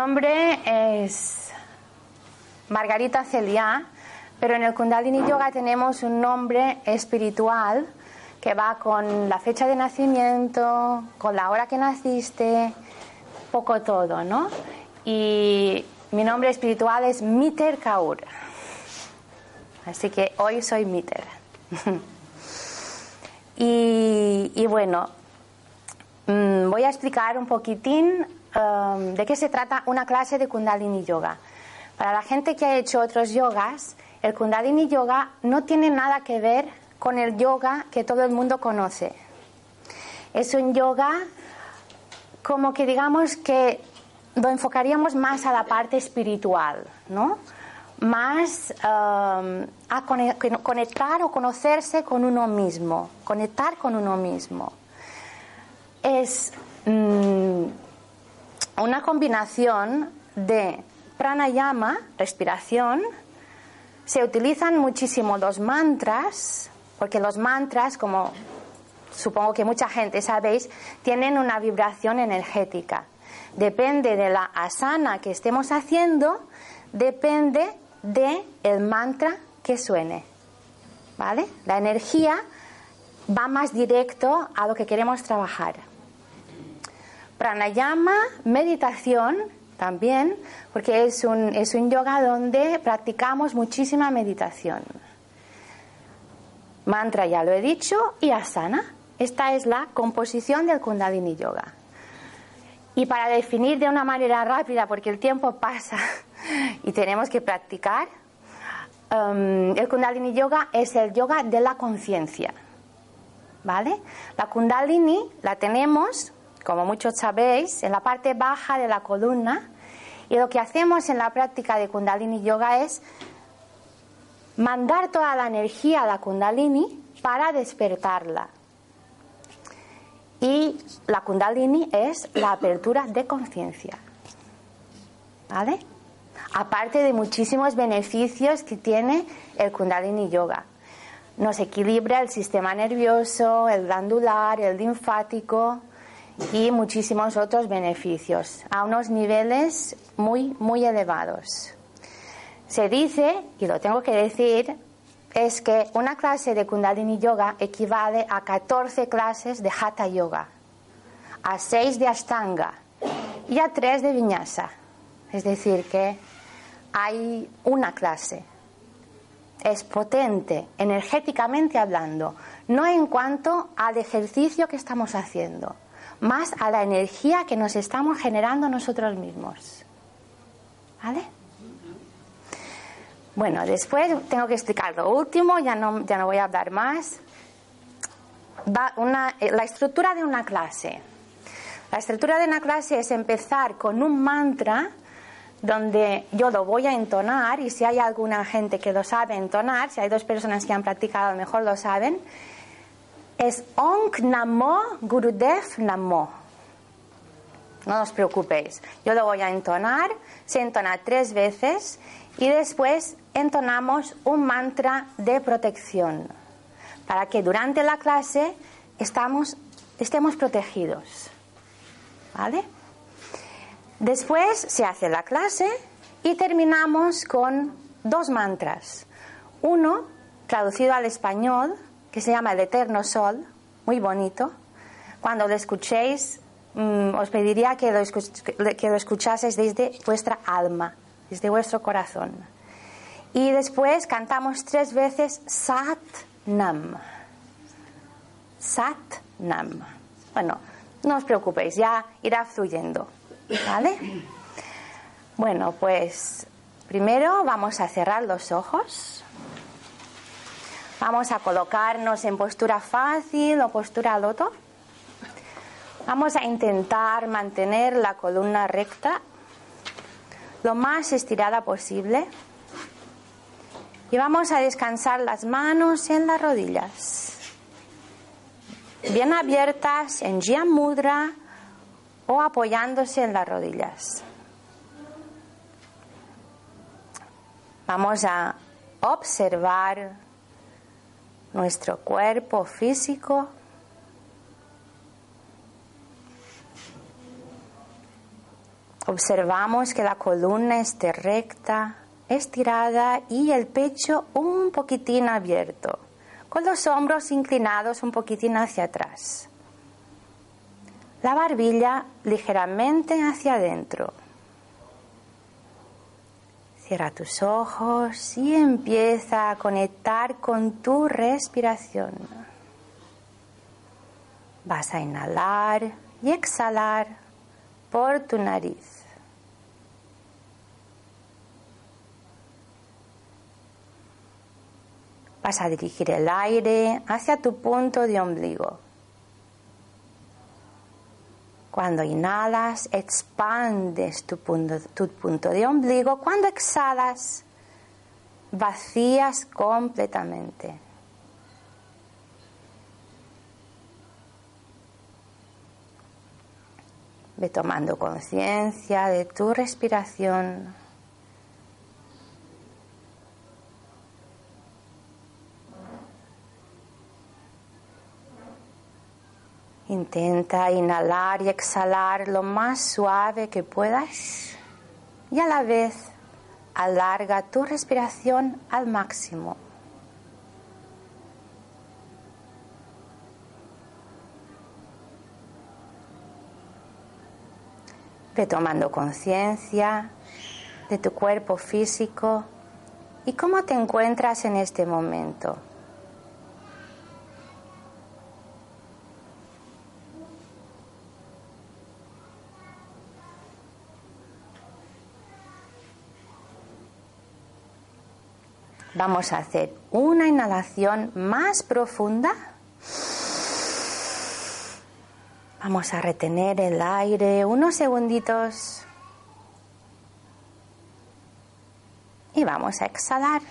nombre es Margarita Celia, pero en el Kundalini Yoga tenemos un nombre espiritual que va con la fecha de nacimiento, con la hora que naciste, poco todo, ¿no? Y mi nombre espiritual es Miter Kaur. Así que hoy soy Miter. y, bueno, mm, voy a explicar un poquitín um, de qué se trata una clase de Kundalini Yoga. Para la gente que ha hecho otros yogas, el Kundalini Yoga no tiene nada que ver con el yoga que todo el mundo conoce. Es un yoga como que digamos que lo enfocaríamos más a la parte espiritual, ¿no? Más um, a conectar o conocerse con uno mismo, conectar con uno mismo. Es mm, una combinación de pranayama, respiración, se utilizan muchísimo los mantras, porque los mantras, como supongo que mucha gente sabéis, tienen una vibración energética. Depende de la asana que estemos haciendo, depende de el mantra que suene. ¿Vale? La energía va más directo a lo que queremos trabajar. Pranayama, meditación también, porque es un, es un yoga donde practicamos muchísima meditación. Mantra ya lo he dicho y asana. Esta es la composición del Kundalini Yoga. Y para definir de una manera rápida, porque el tiempo pasa y tenemos que practicar, um, el Kundalini Yoga es el yoga de la conciencia. ¿Vale? La Kundalini la tenemos, como muchos sabéis, en la parte baja de la columna. Y lo que hacemos en la práctica de Kundalini Yoga es mandar toda la energía a la Kundalini para despertarla. Y la Kundalini es la apertura de conciencia. ¿Vale? Aparte de muchísimos beneficios que tiene el Kundalini Yoga. Nos equilibra el sistema nervioso, el glandular, el linfático y muchísimos otros beneficios a unos niveles muy, muy elevados. Se dice, y lo tengo que decir, es que una clase de Kundalini Yoga equivale a 14 clases de Hatha Yoga, a 6 de Ashtanga y a 3 de Vinyasa. Es decir, que hay una clase. Es potente, energéticamente hablando, no en cuanto al ejercicio que estamos haciendo, más a la energía que nos estamos generando nosotros mismos. ¿Vale? Bueno, después tengo que explicar lo último, ya no, ya no voy a hablar más. Eh, la estructura de una clase. La estructura de una clase es empezar con un mantra donde yo lo voy a entonar y si hay alguna gente que lo sabe entonar, si hay dos personas que han practicado, a lo mejor lo saben, es Onk Namo Gurudev Namo. No os preocupéis, yo lo voy a entonar, se entona tres veces y después entonamos un mantra de protección para que durante la clase estemos protegidos. ¿Vale? Después se hace la clase y terminamos con dos mantras. Uno, traducido al español, que se llama El Eterno Sol, muy bonito. Cuando lo escuchéis, mm, os pediría que lo, que lo escuchaseis desde vuestra alma, desde vuestro corazón. Y después cantamos tres veces Sat Nam. Sat Nam. Bueno, no os preocupéis, ya irá fluyendo. ¿Vale? Bueno, pues primero vamos a cerrar los ojos. Vamos a colocarnos en postura fácil o postura loto. Vamos a intentar mantener la columna recta lo más estirada posible. Y vamos a descansar las manos en las rodillas, bien abiertas en Jia Mudra o apoyándose en las rodillas. Vamos a observar nuestro cuerpo físico. Observamos que la columna esté recta, estirada y el pecho un poquitín abierto, con los hombros inclinados un poquitín hacia atrás. La barbilla ligeramente hacia adentro. Cierra tus ojos y empieza a conectar con tu respiración. Vas a inhalar y exhalar por tu nariz. Vas a dirigir el aire hacia tu punto de ombligo. Cuando inhalas, expandes tu punto, tu punto de ombligo. Cuando exhalas, vacías completamente. Ve tomando conciencia de tu respiración. Intenta inhalar y exhalar lo más suave que puedas y a la vez alarga tu respiración al máximo. Ve tomando conciencia de tu cuerpo físico y cómo te encuentras en este momento. Vamos a hacer una inhalación más profunda. Vamos a retener el aire unos segunditos. Y vamos a exhalar.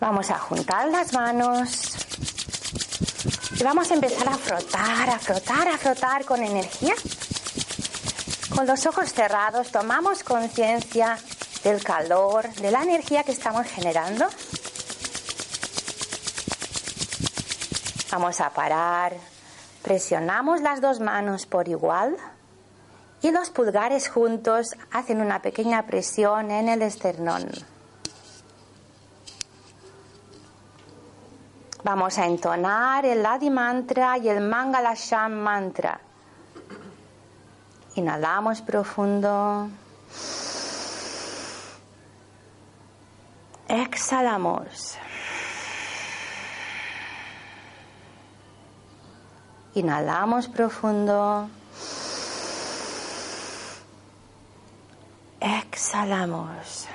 Vamos a juntar las manos y vamos a empezar a frotar, a frotar, a frotar con energía. Con los ojos cerrados tomamos conciencia del calor, de la energía que estamos generando. Vamos a parar, presionamos las dos manos por igual y los pulgares juntos hacen una pequeña presión en el esternón. Vamos a entonar el Adi Mantra y el Mangalasham Mantra Inhalamos profundo. Exhalamos. Inhalamos profundo. Exhalamos.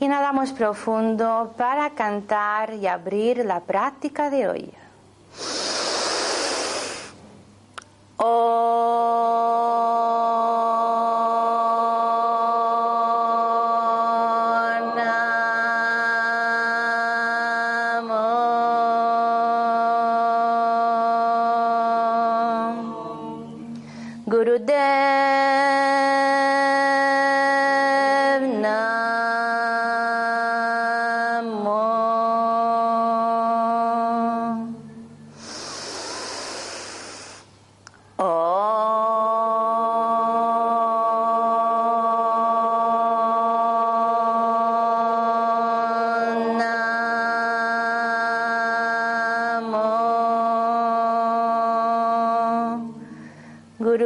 Inhalamos profundo para cantar y abrir la práctica de hoy. 哦。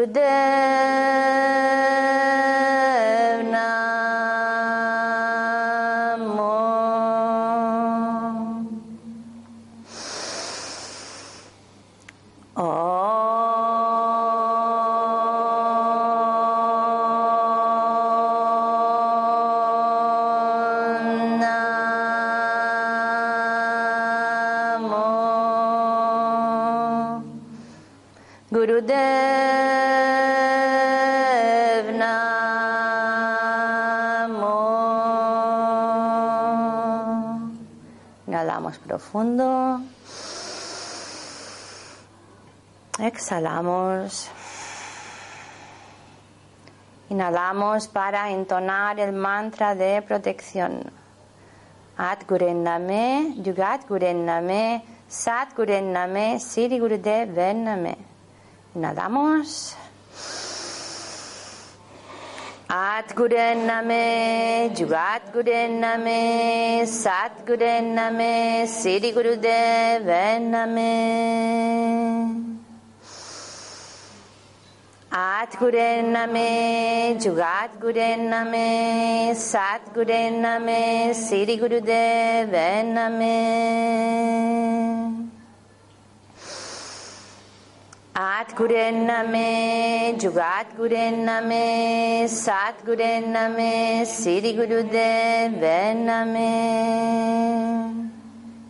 هدى profundo. Exhalamos. Inhalamos para entonar el mantra de protección. At Gurenname, Yugat Gurenname, Sat Gurenname, Siri Gurudev Venname. Inhalamos. ආත්ගුඩන්නමේ ජුගාත්ගුඩන්නමේ සත්ගුඩන්නමේ සිරිගුරුදේවන්නමේ ආත්ගුඩන්නමේ ජුගාත්ගුඩන්නමේ සත්ගුඩන්නමේ සිරිගුරුදේවන්නමේ Gurenname, Sat Gurenname, Siri Gurudev Venname.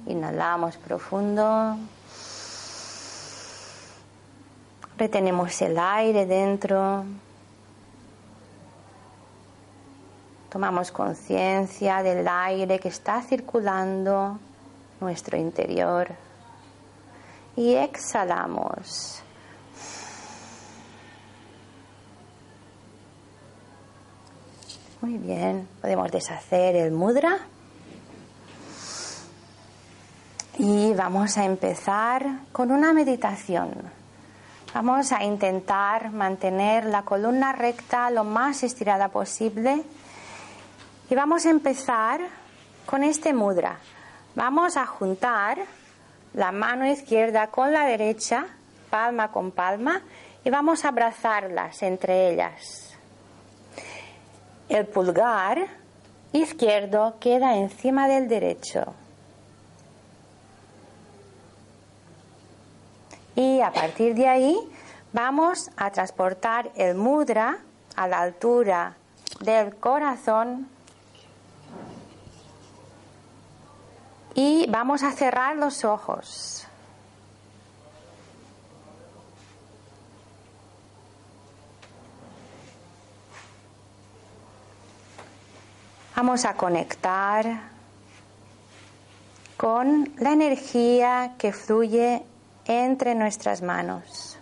Inhalamos profundo. Retenemos el aire dentro. Tomamos conciencia del aire que está circulando nuestro interior. Y exhalamos. Muy bien, podemos deshacer el mudra. Y vamos a empezar con una meditación. Vamos a intentar mantener la columna recta lo más estirada posible. Y vamos a empezar con este mudra. Vamos a juntar la mano izquierda con la derecha, palma con palma, y vamos a abrazarlas entre ellas. El pulgar izquierdo queda encima del derecho. Y a partir de ahí vamos a transportar el mudra a la altura del corazón y vamos a cerrar los ojos. Vamos a conectar con la energía que fluye entre nuestras manos.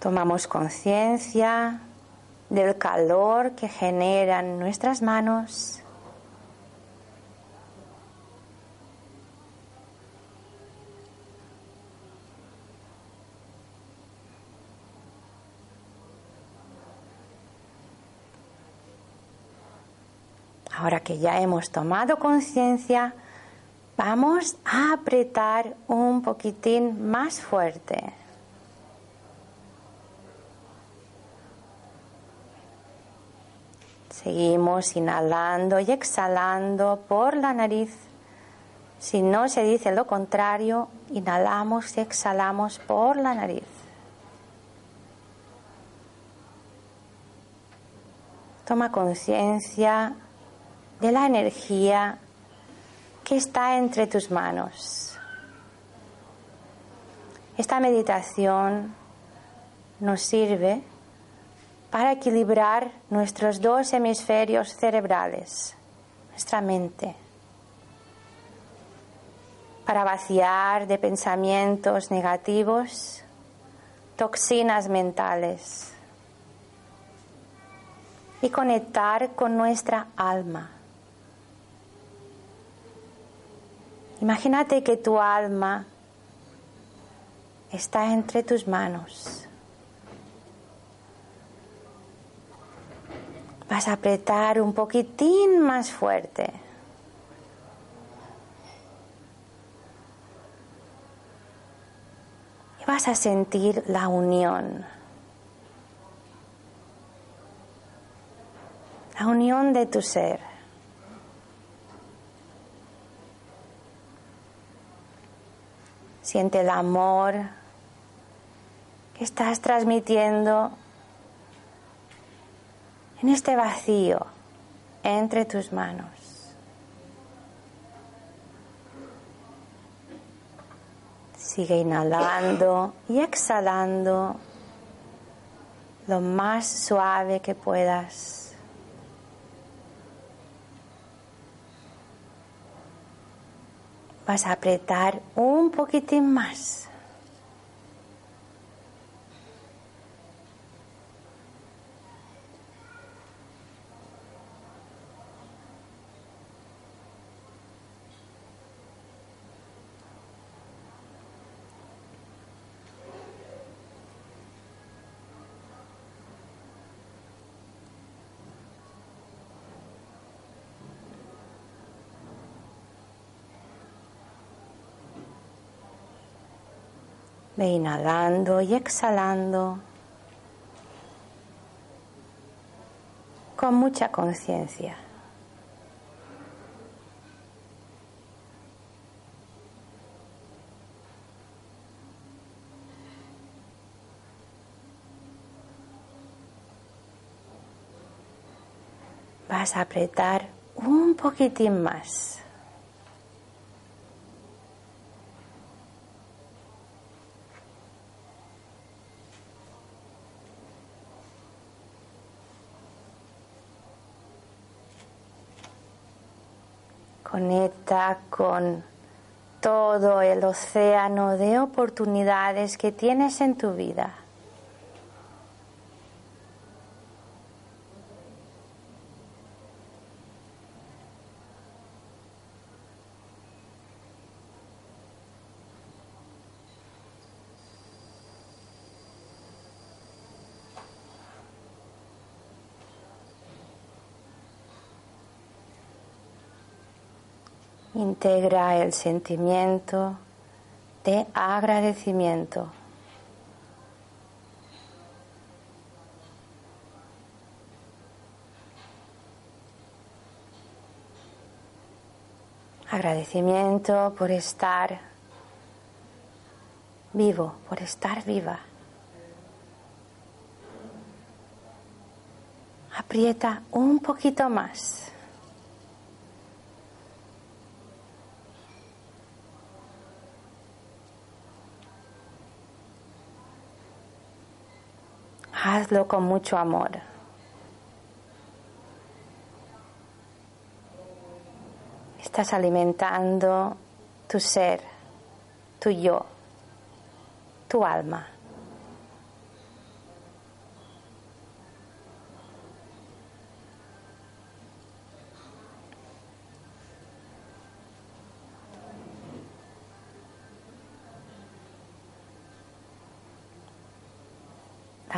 Tomamos conciencia del calor que generan nuestras manos. Ahora que ya hemos tomado conciencia, vamos a apretar un poquitín más fuerte. Seguimos inhalando y exhalando por la nariz. Si no se dice lo contrario, inhalamos y exhalamos por la nariz. Toma conciencia de la energía que está entre tus manos. Esta meditación nos sirve para equilibrar nuestros dos hemisferios cerebrales, nuestra mente, para vaciar de pensamientos negativos toxinas mentales y conectar con nuestra alma Imagínate que tu alma está entre tus manos. Vas a apretar un poquitín más fuerte. Y vas a sentir la unión. La unión de tu ser. Siente el amor que estás transmitiendo en este vacío entre tus manos. Sigue inhalando y exhalando lo más suave que puedas. Vas a apretar un poquitín más. Inhalando y exhalando con mucha conciencia. Vas a apretar un poquitín más. Conecta con todo el océano de oportunidades que tienes en tu vida. Integra el sentimiento de agradecimiento. Agradecimiento por estar vivo, por estar viva. Aprieta un poquito más. Hazlo con mucho amor. Estás alimentando tu ser, tu yo, tu alma.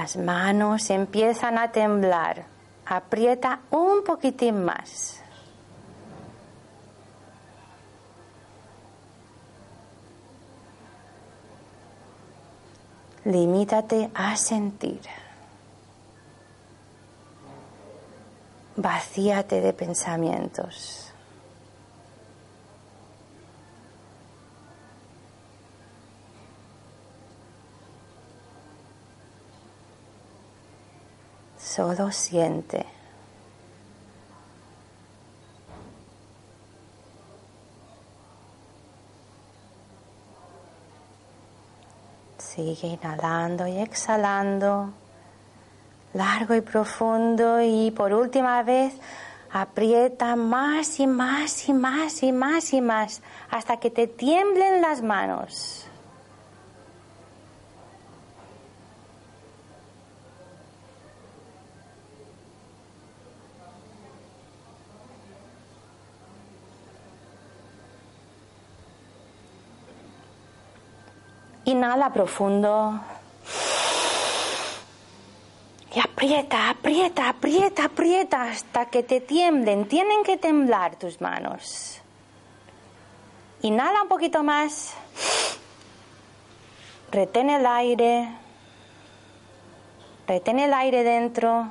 Las manos empiezan a temblar. Aprieta un poquitín más. Limítate a sentir. Vacíate de pensamientos. Solo siente. Sigue inhalando y exhalando, largo y profundo y por última vez aprieta más y más y más y más y más hasta que te tiemblen las manos. Inhala profundo. Y aprieta, aprieta, aprieta, aprieta hasta que te tiemblen. Tienen que temblar tus manos. Inhala un poquito más. Retén el aire. Retén el aire dentro.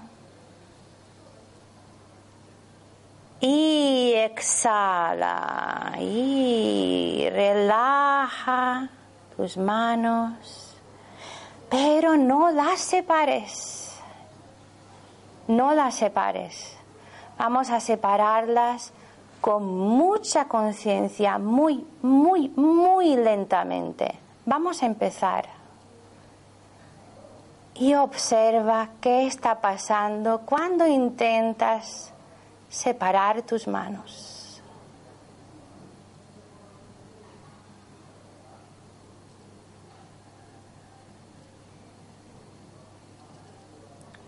Y exhala. Y relaja tus manos, pero no las separes, no las separes. Vamos a separarlas con mucha conciencia, muy, muy, muy lentamente. Vamos a empezar. Y observa qué está pasando cuando intentas separar tus manos.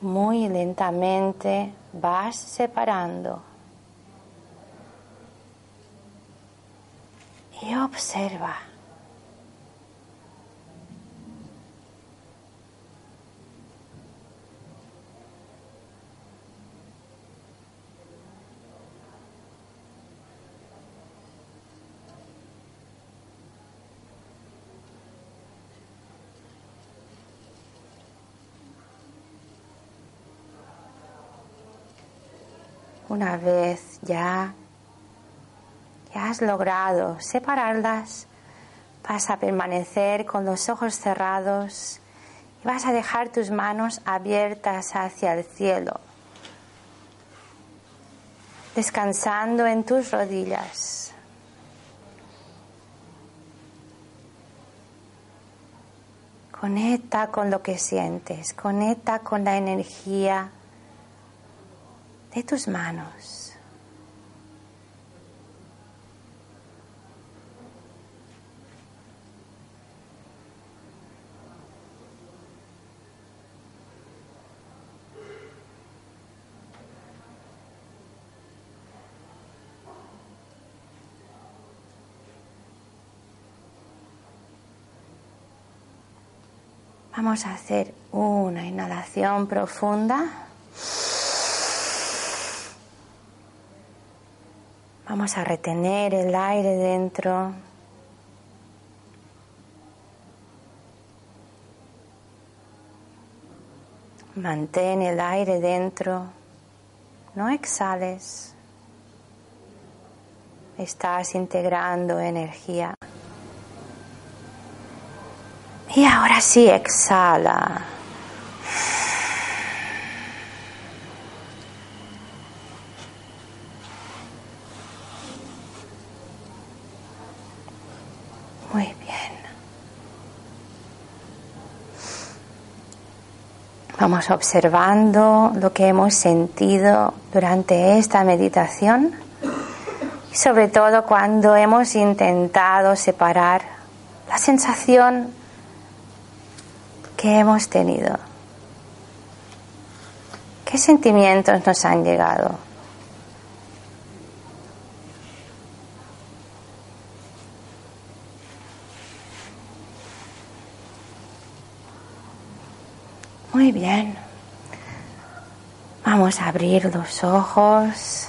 Muy lentamente vas separando. Y observa. Una vez ya, ya has logrado separarlas, vas a permanecer con los ojos cerrados y vas a dejar tus manos abiertas hacia el cielo, descansando en tus rodillas. Conecta con lo que sientes, conecta con la energía de tus manos. Vamos a hacer una inhalación profunda. Vamos a retener el aire dentro. Mantén el aire dentro. No exhales. Estás integrando energía. Y ahora sí, exhala. Muy bien. Vamos observando lo que hemos sentido durante esta meditación sobre todo cuando hemos intentado separar la sensación que hemos tenido. ¿Qué sentimientos nos han llegado? Muy bien. Vamos a abrir los ojos.